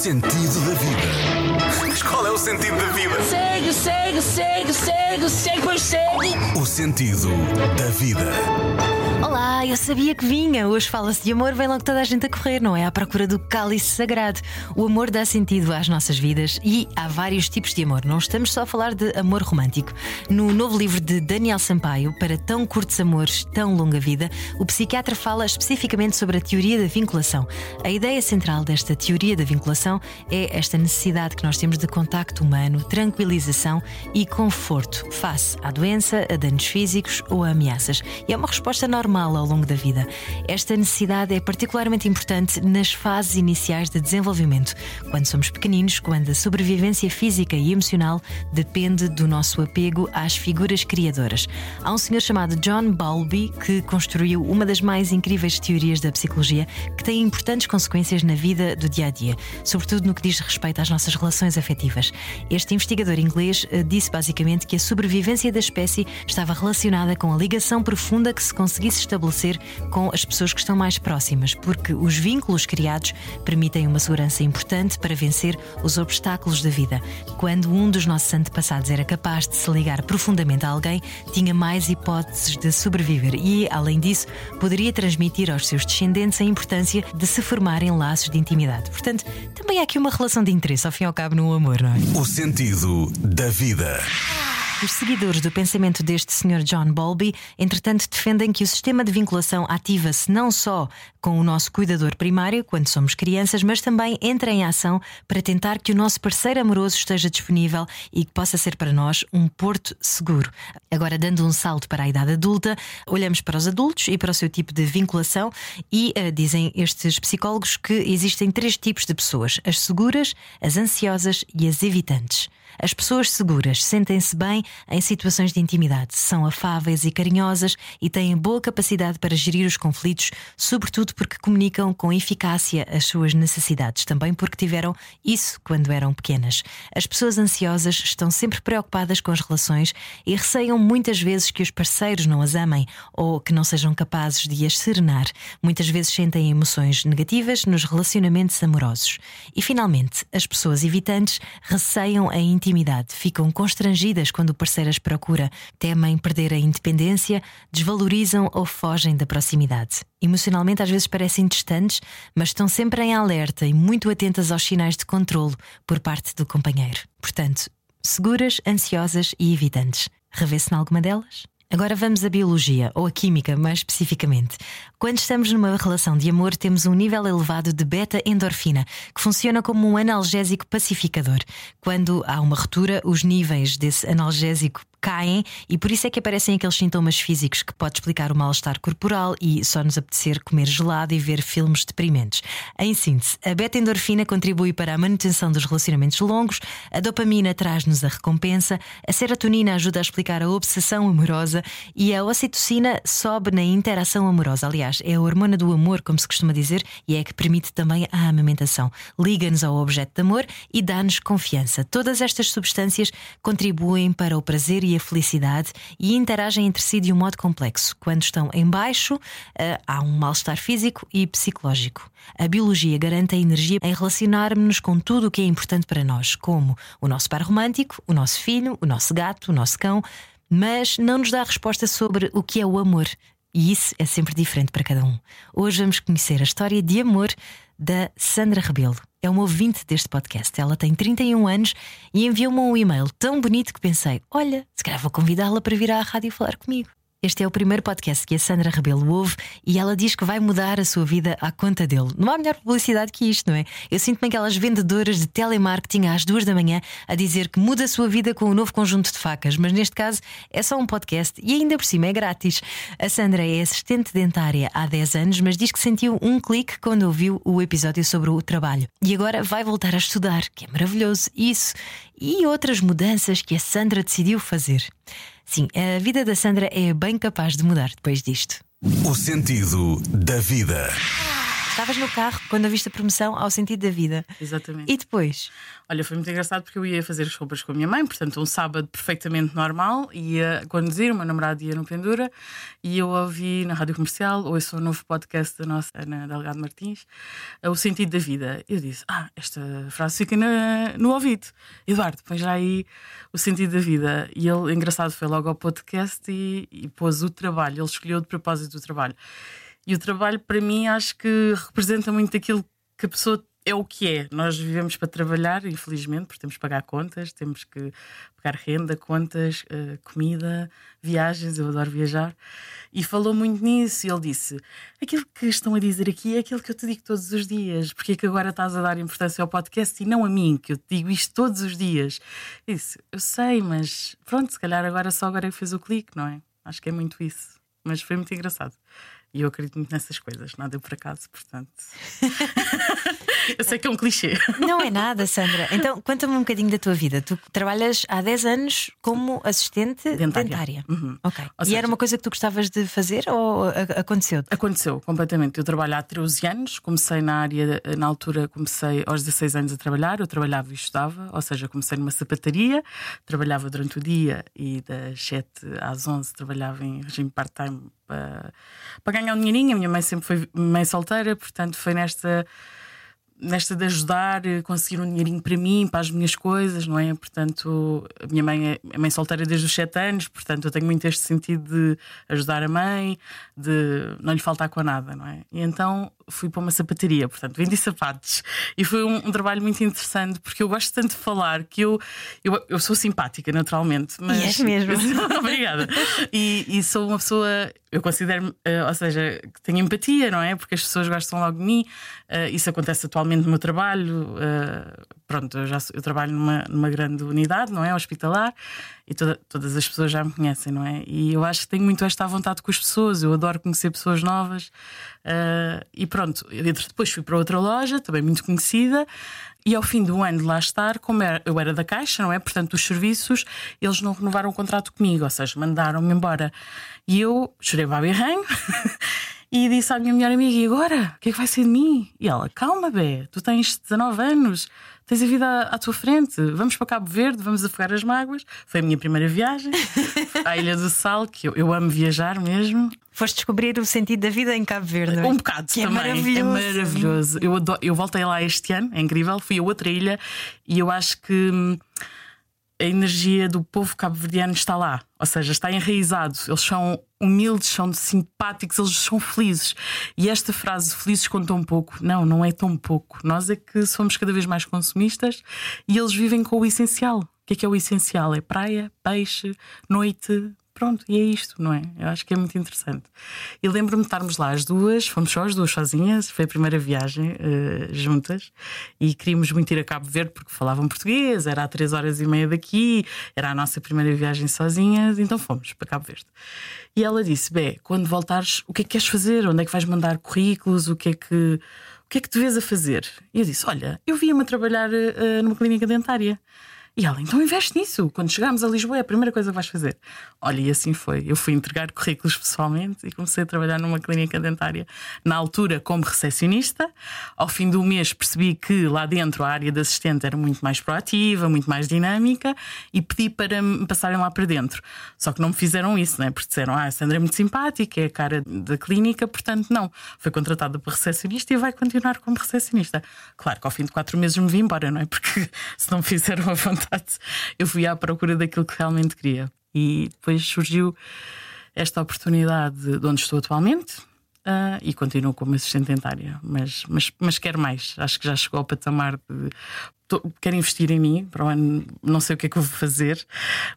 sentido da vida. Mas qual é o sentido da vida? Segue, segue, segue, segue, segue, pois segue. O sentido da vida. Olá, eu sabia que vinha. Hoje fala-se de amor, vem logo toda a gente a correr, não é? À procura do cálice sagrado. O amor dá sentido às nossas vidas e há vários tipos de amor. Não estamos só a falar de amor romântico. No novo livro de Daniel Sampaio, Para Tão Curtos Amores, Tão Longa Vida, o psiquiatra fala especificamente sobre a teoria da vinculação. A ideia central desta teoria da vinculação é esta necessidade que nós temos de contacto humano, tranquilização e conforto face à doença, a danos físicos ou a ameaças. E é uma resposta normal ao longo da vida. Esta necessidade é particularmente importante nas fases iniciais de desenvolvimento, quando somos pequeninos, quando a sobrevivência física e emocional depende do nosso apego às figuras criadoras. Há um senhor chamado John Bowlby que construiu uma das mais incríveis teorias da psicologia que tem importantes consequências na vida do dia a dia, sobretudo no que diz respeito às nossas relações afetivas. Este investigador inglês eh, disse basicamente que a sobrevivência da espécie estava relacionada com a ligação profunda que se conseguisse estabelecer com as pessoas que estão mais próximas, porque os vínculos criados permitem uma segurança importante para vencer os obstáculos da vida. Quando um dos nossos antepassados era capaz de se ligar profundamente a alguém, tinha mais hipóteses de sobreviver e, além disso, poderia transmitir aos seus descendentes a importância de se formarem laços de intimidade. Portanto, também há aqui uma relação de interesse, ao fim e ao cabo, no amor, não é? O sentido da vida. Os seguidores do pensamento deste Sr. John Bowlby, entretanto, defendem que o sistema de vinculação ativa-se não só com o nosso cuidador primário, quando somos crianças, mas também entra em ação para tentar que o nosso parceiro amoroso esteja disponível e que possa ser para nós um porto seguro. Agora, dando um salto para a idade adulta, olhamos para os adultos e para o seu tipo de vinculação e uh, dizem estes psicólogos que existem três tipos de pessoas: as seguras, as ansiosas e as evitantes. As pessoas seguras sentem-se bem em situações de intimidade, são afáveis e carinhosas e têm boa capacidade para gerir os conflitos, sobretudo porque comunicam com eficácia as suas necessidades, também porque tiveram isso quando eram pequenas. As pessoas ansiosas estão sempre preocupadas com as relações e receiam muitas vezes que os parceiros não as amem ou que não sejam capazes de as serenar. Muitas vezes sentem emoções negativas nos relacionamentos amorosos. E finalmente, as pessoas evitantes receiam a intimidade, ficam constrangidas quando o parceiro as procura, temem perder a independência, desvalorizam ou fogem da proximidade. Emocionalmente, às vezes parecem distantes, mas estão sempre em alerta e muito atentas aos sinais de controlo por parte do companheiro. Portanto, seguras, ansiosas e evitantes. Revê-se em alguma delas? Agora vamos à biologia, ou à química mais especificamente. Quando estamos numa relação de amor, temos um nível elevado de beta-endorfina, que funciona como um analgésico pacificador. Quando há uma ruptura, os níveis desse analgésico caem e por isso é que aparecem aqueles sintomas físicos que pode explicar o mal-estar corporal e só nos apetecer comer gelado e ver filmes deprimentes. Em síntese, a beta-endorfina contribui para a manutenção dos relacionamentos longos, a dopamina traz-nos a recompensa, a serotonina ajuda a explicar a obsessão amorosa e a ocitocina sobe na interação amorosa. Aliás, é a hormona do amor, como se costuma dizer, e é a que permite também a amamentação. Liga-nos ao objeto de amor e dá-nos confiança. Todas estas substâncias contribuem para o prazer e a felicidade e interagem entre si de um modo complexo. Quando estão em baixo, uh, há um mal-estar físico e psicológico. A biologia garante a energia em relacionarmos-nos com tudo o que é importante para nós, como o nosso par romântico, o nosso filho, o nosso gato, o nosso cão, mas não nos dá resposta sobre o que é o amor. E isso é sempre diferente para cada um. Hoje vamos conhecer a história de amor da Sandra Rebelo. É uma ouvinte deste podcast. Ela tem 31 anos e enviou-me um e-mail tão bonito que pensei: olha, se calhar vou convidá-la para vir à rádio falar comigo. Este é o primeiro podcast que a Sandra Rebelo ouve e ela diz que vai mudar a sua vida à conta dele. Não há melhor publicidade que isto, não é? Eu sinto-me aquelas vendedoras de telemarketing às duas da manhã a dizer que muda a sua vida com um novo conjunto de facas, mas neste caso é só um podcast e ainda por cima é grátis. A Sandra é assistente dentária há 10 anos, mas diz que sentiu um clique quando ouviu o episódio sobre o trabalho e agora vai voltar a estudar, que é maravilhoso. Isso e outras mudanças que a Sandra decidiu fazer. Sim, a vida da Sandra é bem capaz de mudar depois disto. O sentido da vida. Estavas no carro quando ouviste a promoção ao sentido da vida. Exatamente. E depois? Olha, foi muito engraçado porque eu ia fazer as compras com a minha mãe, portanto, um sábado perfeitamente normal, ia conduzir, o meu namorado ia no Pendura, e eu ouvi na rádio comercial, ouço um novo podcast da nossa Ana Delgado Martins, O Sentido da Vida. Eu disse: Ah, esta frase fica na, no ouvido. Eduardo, põe já aí o sentido da vida. E ele, engraçado, foi logo ao podcast e, e pôs o trabalho, ele escolheu de propósito o trabalho. E o trabalho, para mim, acho que representa muito aquilo que a pessoa é o que é. Nós vivemos para trabalhar, infelizmente, porque temos que pagar contas, temos que pagar renda, contas, uh, comida, viagens. Eu adoro viajar. E falou muito nisso. E ele disse: Aquilo que estão a dizer aqui é aquilo que eu te digo todos os dias. Porque é que agora estás a dar importância ao podcast e não a mim, que eu te digo isto todos os dias? Eu disse: Eu sei, mas pronto, se calhar agora só agora que fez o clique, não é? Acho que é muito isso. Mas foi muito engraçado. E eu acredito muito nessas coisas, nada por acaso, portanto. eu sei que é um clichê. Não é nada, Sandra. Então, conta-me um bocadinho da tua vida. Tu trabalhas há 10 anos como assistente dentária. dentária. Uhum. Ok. Ou e seja, era uma coisa que tu gostavas de fazer ou aconteceu? Aconteceu, completamente. Eu trabalho há 13 anos, comecei na área, na altura, comecei aos 16 anos a trabalhar. Eu trabalhava e estudava, ou seja, comecei numa sapataria, trabalhava durante o dia e das 7 às 11 trabalhava em regime part-time para, para ganhar um dinheirinho. A minha mãe sempre foi mãe solteira, portanto foi nesta nesta de ajudar, eh, conseguir um dinheirinho para mim, para as minhas coisas, não é? Portanto, a minha mãe é mãe solteira desde os 7 anos, portanto, eu tenho muito este sentido de ajudar a mãe, de não lhe faltar com nada, não é? E então fui para uma sapataria, portanto, vendi sapatos. E foi um, um, trabalho muito interessante, porque eu gosto tanto de falar que eu, eu, eu sou simpática, naturalmente. Mas... E és mesmo. Obrigada. E, e, sou uma pessoa, eu considero, uh, ou seja, que tenho empatia, não é? Porque as pessoas gostam logo de mim. Uh, isso acontece atualmente no meu trabalho. Uh, pronto, eu, já, eu trabalho numa, numa grande unidade, não é? Hospitalar e toda, todas as pessoas já me conhecem, não é? E eu acho que tenho muito esta vontade com as pessoas, eu adoro conhecer pessoas novas. Uh, e pronto, depois fui para outra loja, também muito conhecida, e ao fim do ano de lá estar, como era, eu era da Caixa, não é? Portanto, os serviços, eles não renovaram o contrato comigo, ou seja, mandaram-me embora. E eu chorei para berranho. E disse à minha melhor amiga: E agora? O que é que vai ser de mim? E ela: Calma, Bé, tu tens 19 anos, tens a vida à, à, tua frente, vamos para Cabo Verde, vamos afogar as mágoas. Foi a minha primeira viagem à Ilha do Sal, que eu, eu amo viajar mesmo. Foste descobrir o sentido da vida em Cabo Verde. Um bocado que é também. É maravilhoso. É maravilhoso. Eu, adoro, eu voltei lá este ano, é incrível. Fui a outra ilha e eu acho que hum, a energia do povo cabo-verdiano está lá, ou seja, está enraizado. Eles são humildes, são simpáticos, eles são felizes. E esta frase, felizes com tão pouco, não, não é tão pouco. Nós é que somos cada vez mais consumistas e eles vivem com o essencial. O que é que é o essencial? É praia, peixe, noite, Pronto, e é isto, não é? Eu acho que é muito interessante. E lembro-me de estarmos lá as duas, fomos só as duas sozinhas, foi a primeira viagem uh, juntas e queríamos muito ir a Cabo Verde porque falavam português, era a três horas e meia daqui, era a nossa primeira viagem sozinhas, então fomos para Cabo Verde. E ela disse: Bé, quando voltares, o que é que queres fazer? Onde é que vais mandar currículos? O que é que, o que, é que te vês a fazer? E eu disse: Olha, eu via-me a trabalhar uh, numa clínica dentária. E ela, então investe nisso. Quando chegarmos a Lisboa, é a primeira coisa que vais fazer. Olha, e assim foi. Eu fui entregar currículos pessoalmente e comecei a trabalhar numa clínica dentária, na altura como recepcionista. Ao fim do mês percebi que lá dentro a área de assistente era muito mais proativa, muito mais dinâmica e pedi para me passarem lá para dentro. Só que não me fizeram isso, né? porque disseram: Ah, a Sandra é muito simpática, é a cara da clínica, portanto, não. Foi contratada para recepcionista e vai continuar como recepcionista. Claro que ao fim de quatro meses me vim embora, não é? Porque se não fizeram a vontade vontade. Eu fui à procura daquilo que realmente queria. E depois surgiu esta oportunidade de onde estou atualmente uh, e continuo como assistente dentária. Mas, mas, mas quero mais. Acho que já chegou ao patamar de. Tô, quero investir em mim para o ano, não sei o que é que eu vou fazer,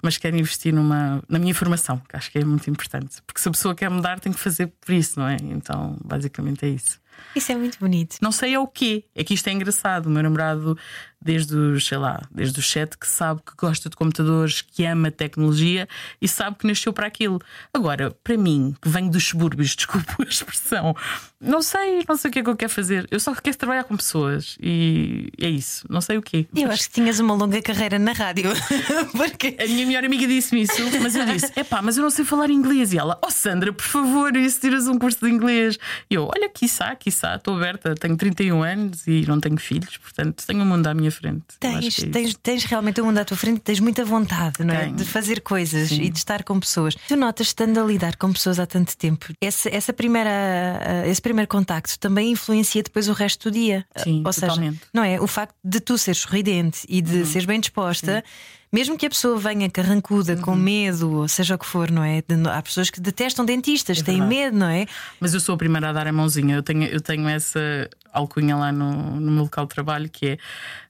mas quero investir numa, na minha formação, que acho que é muito importante. Porque se a pessoa quer mudar, tem que fazer por isso, não é? Então, basicamente é isso. Isso é muito bonito. Não sei é o quê. É que isto é engraçado. O meu namorado, desde os, sei lá, desde os sete, que sabe que gosta de computadores, que ama tecnologia e sabe que nasceu para aquilo. Agora, para mim, que venho dos subúrbios, desculpa a expressão, não sei, não sei o que é que eu quero fazer. Eu só quero trabalhar com pessoas e é isso. Não sei o quê. Eu acho que tinhas uma longa carreira na rádio. Porque... A minha melhor amiga disse-me isso, mas eu disse: é pá, mas eu não sei falar inglês. E ela, oh Sandra, por favor, e se tiras um curso de inglês? E eu, olha, que saco quiçá, estou aberta, tenho 31 anos e não tenho filhos, portanto tenho o um mundo à minha frente. Tens, é tens, tens, realmente o um mundo à tua frente, tens muita vontade, não é? De fazer coisas Sim. e de estar com pessoas. Tu notas, estando a lidar com pessoas há tanto tempo, essa, essa primeira, uh, esse primeiro contacto também influencia depois o resto do dia. Sim, Ou totalmente. seja, não é? O facto de tu seres sorridente e de uhum. seres bem disposta. Sim mesmo que a pessoa venha carrancuda, uhum. com medo, ou seja o que for, não é? há pessoas que detestam dentistas, é têm medo, não é? Mas eu sou a primeira a dar a mãozinha. Eu tenho, eu tenho essa alcunha lá no, no meu local de trabalho que é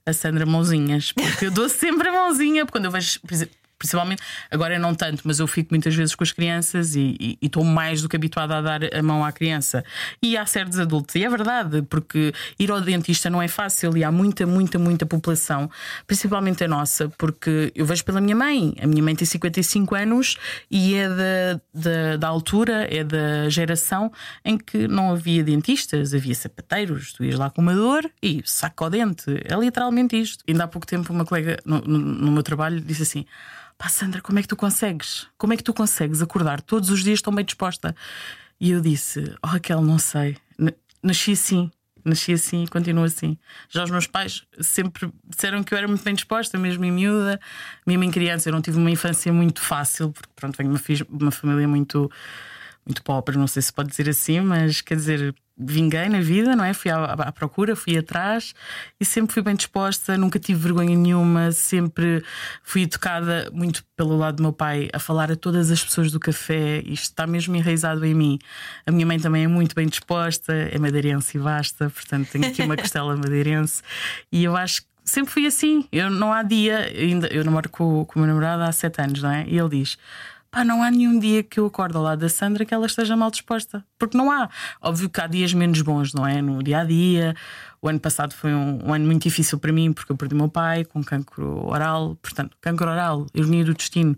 a Sandra Mãozinhas, porque eu dou sempre a mãozinha, quando eu vejo, por exemplo principalmente, agora não tanto, mas eu fico muitas vezes com as crianças e estou mais do que habituada a dar a mão à criança. E há certos adultos, e é verdade, porque ir ao dentista não é fácil e há muita, muita, muita população, principalmente a nossa, porque eu vejo pela minha mãe. A minha mãe tem 55 anos e é da, da, da altura, é da geração em que não havia dentistas, havia sapateiros, tu ias lá com uma dor e saco ao dente. É literalmente isto. Ainda há pouco tempo, uma colega no, no, no meu trabalho disse assim. Pá, Sandra, como é que tu consegues? Como é que tu consegues acordar todos os dias tão bem disposta? E eu disse: Oh, Raquel, não sei. Nasci assim. Nasci assim e continuo assim. Já os meus pais sempre disseram que eu era muito bem disposta, mesmo em miúda, mesmo em criança. Eu não tive uma infância muito fácil, porque pronto, venho de uma, uma família muito, muito pobre, não sei se pode dizer assim, mas quer dizer, vinguei na vida, não é? Fui à, à, procura, fui atrás e sempre fui bem disposta, nunca tive vergonha nenhuma, sempre fui educada muito pelo lado do meu pai a falar a todas as pessoas do café, isto está mesmo enraizado em mim. A minha mãe também é muito bem disposta, é madeirense e basta, portanto tenho aqui uma costela madeirense e eu acho que sempre fui assim. Eu não há dia, ainda eu namoro com, com o meu namorado há sete anos, não é? E ele diz: pá, não há nenhum dia que eu acordo ao lado da Sandra que ela esteja mal disposta. Porque não há. Óbvio que há dias menos bons, não é? No dia a dia. O ano passado foi um, um ano muito difícil para mim porque eu perdi meu pai com cancro oral. Portanto, cancro oral, ironia do destino,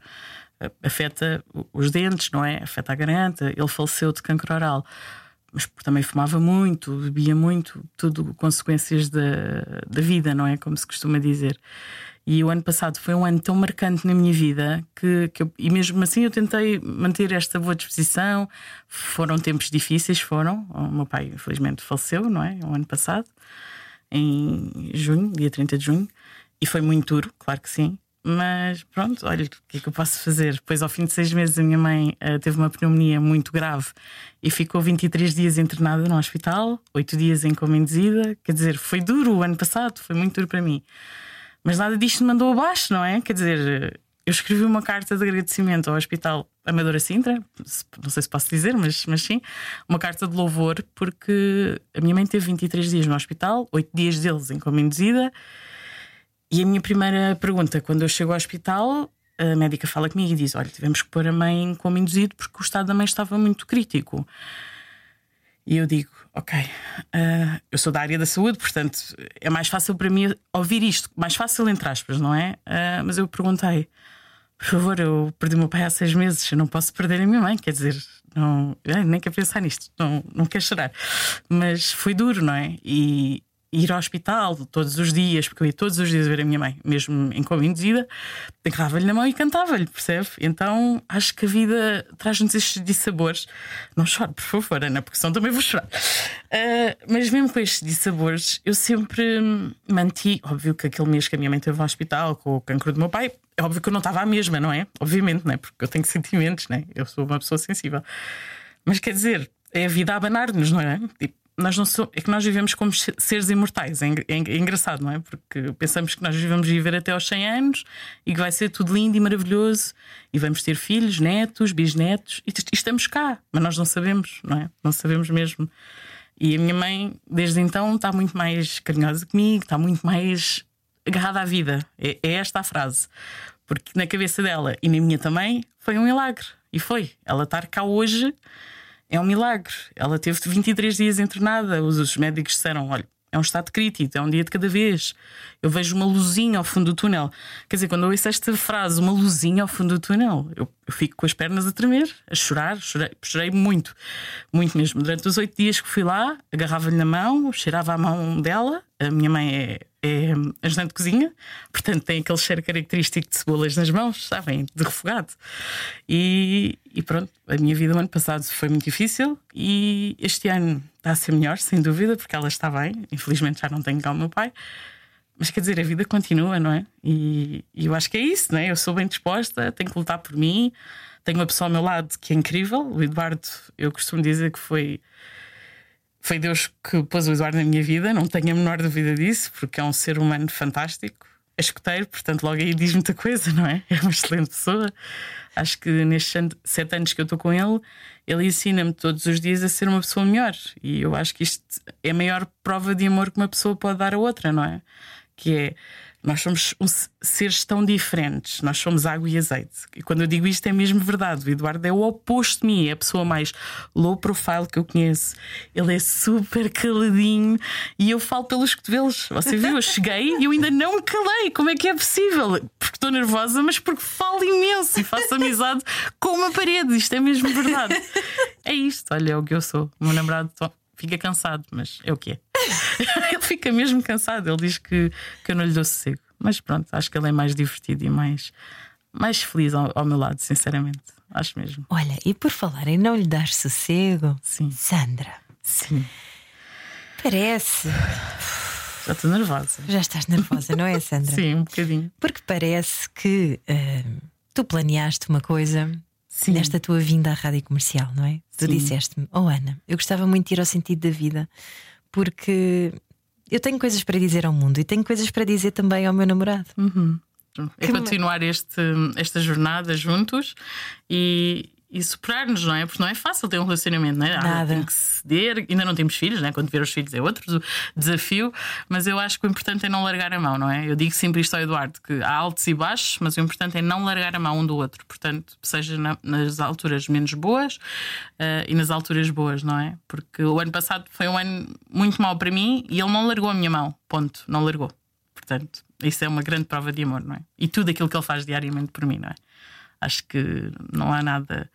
afeta os dentes, não é? Afeta a garganta. Ele faleceu de cancro oral mas também fumava muito, bebia muito, tudo consequências da, da vida, não é? Como se costuma dizer. E o ano passado foi um ano tão marcante na minha vida que, que eu, e mesmo assim eu tentei manter esta boa disposição. Foram tempos difíceis, foram. O meu pai, infelizmente, faleceu, não é? O ano passado, em junho, dia 30 de junho, e foi muito duro, claro que sim. Mas pronto, olha, o que é que eu posso fazer? Depois, ao fim de seis meses, a minha mãe uh, teve uma pneumonia muito grave e ficou 23 dias internada no hospital, oito dias em coma induzida. Quer dizer, foi duro o ano passado, foi muito duro para mim. Mas nada disto me mandou abaixo, não é? Quer dizer, eu escrevi uma carta de agradecimento ao Hospital Amadora Sintra, não sei se posso dizer, mas, mas sim, uma carta de louvor, porque a minha mãe teve 23 dias no hospital, 8 dias deles em coma induzida. E a minha primeira pergunta, quando eu chego ao hospital, a médica fala comigo e diz: Olha, tivemos que pôr a mãe em coma induzido porque o estado da mãe estava muito crítico. E eu digo: Ok, uh, eu sou da área da saúde, portanto é mais fácil para mim ouvir isto, mais fácil entre aspas, não é? Uh, mas eu perguntei: Por favor, eu perdi o meu pai há seis meses, eu não posso perder a minha mãe, quer dizer, não, nem quero pensar nisto, não, não quero chorar. Mas foi duro, não é? E, ir ao hospital todos os dias, porque eu ia todos os dias ver a minha mãe, mesmo em coma induzida, agarrava-lhe na mão e cantava-lhe, percebe? Então acho que a vida traz-nos estes dissabores. Não chore, por favor, Ana, porque senão também vou chorar. Uh, mas mesmo com estes dissabores, eu sempre manti. Óbvio que aquele mês que a minha mãe teve no hospital com o cancro do meu pai, é óbvio que eu não estava a mesma, não é? Obviamente, não é? Porque eu tenho sentimentos, não é? Eu sou uma pessoa sensível. Mas quer dizer, é a vida a abanar-nos, não é? Tipo, nós não somos, é que nós vivemos como seres imortais. É, é, é, engraçado, não é? Porque pensamos que nós vivemos viver até aos 100 anos e que vai ser tudo lindo e maravilhoso e vamos ter filhos, netos, bisnetos e estamos cá, mas nós não sabemos, não é? Não sabemos mesmo. E a minha mãe, desde então, está muito mais carinhosa comigo, está muito mais agarrada à vida. É, é esta a frase. Porque na cabeça dela e na minha também foi um milagre. E foi. Ela estar cá hoje é um milagre. Ela teve 23 dias internada. Os, os médicos disseram: olha, é um estado crítico, é um dia de cada vez. Eu vejo uma luzinha ao fundo do túnel. Quer dizer, quando eu ouço esta frase, uma luzinha ao fundo do túnel, eu, eu fico com as pernas a tremer, a chorar. Chorei, chorei muito, muito mesmo. Durante os oito dias que fui lá, agarrava-lhe na mão, cheirava a mão dela. A minha mãe é, é ajudante de cozinha, portanto tem aquele cheiro característico de cebolas nas mãos, sabem? De refogado. E, e pronto, a minha vida o ano passado foi muito difícil e este ano está a ser melhor, sem dúvida, porque ela está bem. Infelizmente já não tenho cá o meu pai. Mas quer dizer, a vida continua, não é? E, e eu acho que é isso, não é? Eu sou bem disposta, tenho que lutar por mim. Tenho uma pessoa ao meu lado que é incrível. O Eduardo, eu costumo dizer que foi foi Deus que pôs o Eduardo na minha vida, não tenho a menor dúvida disso, porque é um ser humano fantástico. É escuteiro, portanto, logo aí diz muita coisa, não é? É uma excelente pessoa. Acho que nestes sete anos que eu estou com ele, ele ensina-me todos os dias a ser uma pessoa melhor. E eu acho que isto é a maior prova de amor que uma pessoa pode dar a outra, não é? Que é nós somos um, seres tão diferentes, nós somos água e azeite. E quando eu digo isto é mesmo verdade. O Eduardo é o oposto de mim, é a pessoa mais low profile que eu conheço. Ele é super caladinho e eu falo pelos cotovelos. Você viu? Eu cheguei e eu ainda não me calei. Como é que é possível? Porque estou nervosa, mas porque falo imenso e faço amizade com uma parede. Isto é mesmo verdade. É isto, olha, é o que eu sou. O meu namorado fica cansado, mas é o que é. ele fica mesmo cansado. Ele diz que, que eu não lhe dou sossego. Mas pronto, acho que ele é mais divertido e mais, mais feliz ao, ao meu lado, sinceramente. Acho mesmo. Olha, e por falar em não lhe dar sossego, Sim. Sandra. Sim. Parece. Já estou nervosa. Já estás nervosa, não é, Sandra? Sim, um bocadinho. Porque parece que uh, tu planeaste uma coisa Sim. nesta tua vinda à rádio comercial, não é? Tu disseste-me, oh Ana, eu gostava muito de ir ao sentido da vida, porque eu tenho coisas para dizer ao mundo e tenho coisas para dizer também ao meu namorado. Uhum. É Que continuar este, esta jornada juntos e, e superar-nos, não é? Porque não é fácil ter um relacionamento, não é? Nada. tem que ceder, ainda não temos filhos, não é? Quando tiver os filhos é outro desafio, mas eu acho que o importante é não largar a mão, não é? Eu digo sempre isto ao Eduardo: que há altos e baixos, mas o importante é não largar a mão um do outro, portanto, seja na- nas alturas menos boas eh, e nas alturas boas, não é? Porque o ano passado foi um ano muito mau para mim e ele não largou a minha mão, ponto, não largou. Portanto, isso é uma grande prova de amor, não é? E tudo aquilo que ele faz diariamente por mim, não é? Acho que não há nada,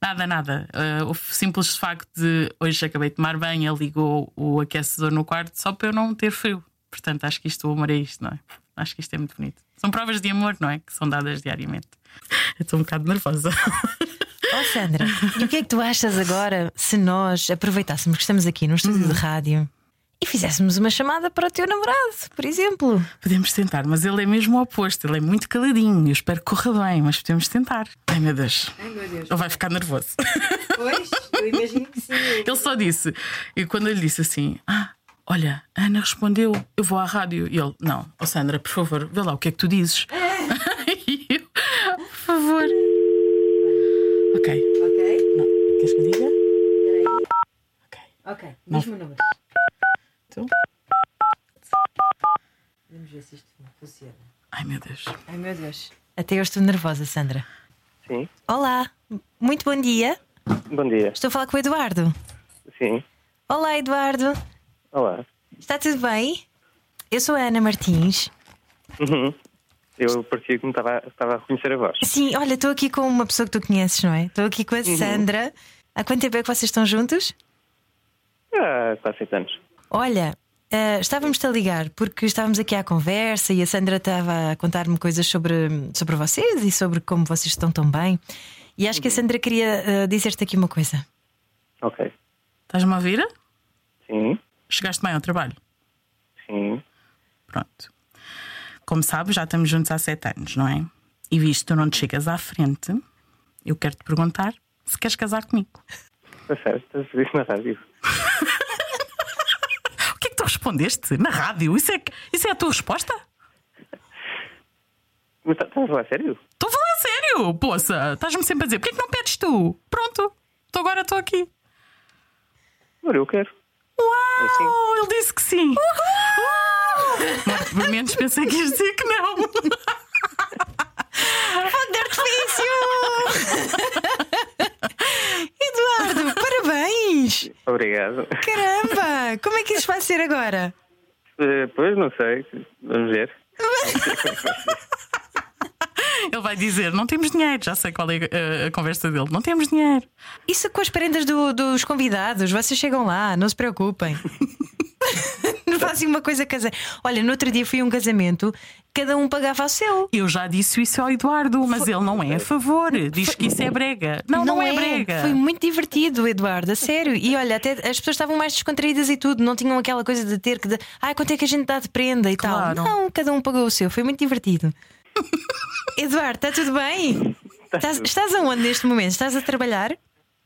nada, nada. Uh, o simples facto de hoje acabei de tomar banho, ele ligou o aquecedor no quarto só para eu não ter frio. Portanto, acho que isto, o amor é isto, não é? Acho que isto é muito bonito. São provas de amor, não é? Que são dadas diariamente. Eu estou um bocado nervosa. Oh Sandra, e o que é que tu achas agora se nós aproveitássemos que estamos aqui num estúdio de rádio e fizéssemos uma chamada para o teu namorado, por exemplo? Podemos tentar, mas ele é mesmo o oposto, ele é muito caladinho. Eu espero que corra bem, mas podemos tentar. Ai meu Deus. Ai meu Deus. Ele vai ficar nervoso. Pois, eu imagino que sim. Ele só disse, e quando eu lhe disse assim: Ah, olha, a Ana respondeu, eu vou à rádio. E ele: Não, oh Sandra, por favor, vê lá o que é que tu dizes. e eu, por favor. Ok, Ok, não, queres que eu diga? Ok, ok. Diz-me o número. Então. Vamos ver se isto funciona. Ai meu Deus. Ai meu Deus. Até eu estou nervosa, Sandra. Sim, Olá, muito bom dia. bom dia. Estou a falar com o Eduardo. Sim, Olá, Eduardo. olá. Está tudo bem? Eu sou a Ana Martins. Uhum. Eu parecia que me estava, estava a reconhecer a voz. Sim, olha, estou aqui com uma pessoa que tu conheces, não é? Estou aqui com a Sandra. Há quanto tempo é que vocês estão juntos? Ah, quase sete anos. Olha, eh, estávamos-te a ligar porque estávamos aqui à conversa e a Sandra estava a contar-me coisas sobre, sobre vocês e sobre como vocês estão tão bem. E acho que a Sandra queria eh, dizer-te aqui uma coisa. Ok. Estás-me a ouvir? Sim, Chegaste bem ao trabalho? sim. Pronto. Como sabes, já estamos juntos há sete anos, não é? E visto que tu não te chegas à frente, eu quero te perguntar se queres casar comigo. Está certo, estás a na rádio. O que é que tu respondeste? Na rádio? Isso é, isso é a tua resposta? Mas está- estás a falar a sério? Estou a falar a sério, poça! Estás-me sempre a dizer, porquê é que não pedes tu? Pronto, Tô agora estou aqui. Olha, eu quero. Uau! Ele disse que sim! Mas, pelo menos pensei que ias dizer que não. Fogo de artifício! Eduardo, parabéns! Obrigado. Caramba! Como é que isso vai ser agora? Eh, Pois, não sei. Vamos ver. Ele vai dizer: não temos dinheiro. Já sei qual é a, a conversa dele. Não temos dinheiro. Isso com as prendas do- dos convidados, vocês chegam lá, não se preocupem. Não assim uma coisa caseira. Olha, no outro dia fui a um casamento, cada um pagava o seu. Eu já disse isso ao Eduardo, mas ele não é a favor. Diz que isso é brega. Não, não, é, brega. Foi muito divertido, Eduardo, a sério. E olha, até as pessoas estavam mais descontraídas e tudo, não tinham aquela coisa de ter que. De, Ai, quanto é que a gente dá de prenda e Claro. tal. Não, cada um pagou o seu, foi muito divertido. Eduardo, está tudo bem? Estás, estás aonde neste momento? Estás a trabalhar?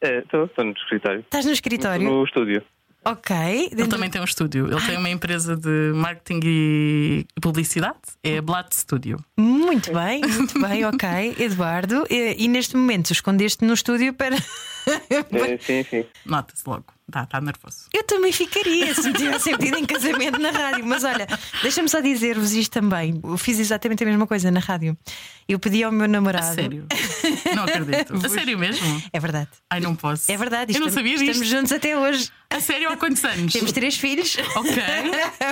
Eh, Estou estou no escritório. Estás no escritório? No estúdio. Ok. Ele Dentro- também tem um estúdio. Ele tem uma empresa de marketing e publicidade. É a Blatt Studio. Muito bem, muito bem, ok. Eduardo, e, e neste momento escondeste no estúdio para. Eh, sim, sim. Nota-se logo. Está tá nervoso. Eu também ficaria se me tivesse pedido em casamento na rádio. Mas olha, deixa-me só dizer-vos isto também. Eu fiz exatamente a mesma coisa na rádio. Eu pedi ao meu A namorado. sério. Não acredito. A sério mesmo? É verdade. Ai, não posso. É verdade. Eu não estamos- sabia disto. Estamos juntos até hoje. A sério, há quantos anos? Temos três filhos. Ok.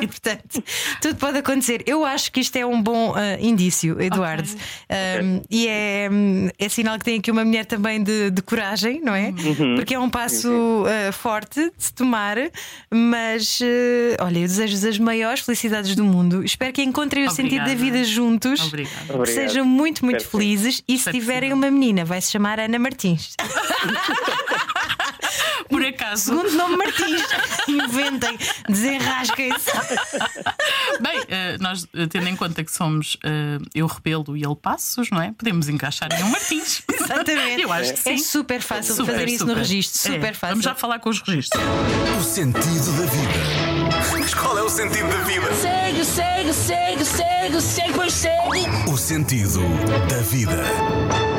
e, portanto, tudo pode acontecer. Eu acho que isto é um bom ah, indício, Eduardo. Um, e é, é sinal que tem aqui uma mulher também de, de coragem, não é? Porque é um passo ah, forte de se tomar. Mas ah, olha, eu desejo as maiores felicidades do mundo. Espero que encontrem o sentido da Obrigada. vida juntos. Obrigado. sejam muito, muito sim. felizes. E se que tiverem uma menina, vai se chamar Ana Martins. Por acaso. Segundo nome Martins. Inventem, desenrasquem-se. Bem, eh, nós eh, tendo em conta que somos eh, eu Rebelo e ele Passos, não é? Podemos encaixar em um Martins. Exatamente. Eu acho que sim. É super fácil Super, fazer isso no super. registro. É, Super fácil. Vamos já falar com os registros. O sentido da vida. Mas qual é o sentido da vida? Segue, segue, segue, segue, segue, pois segue. O sentido da vida.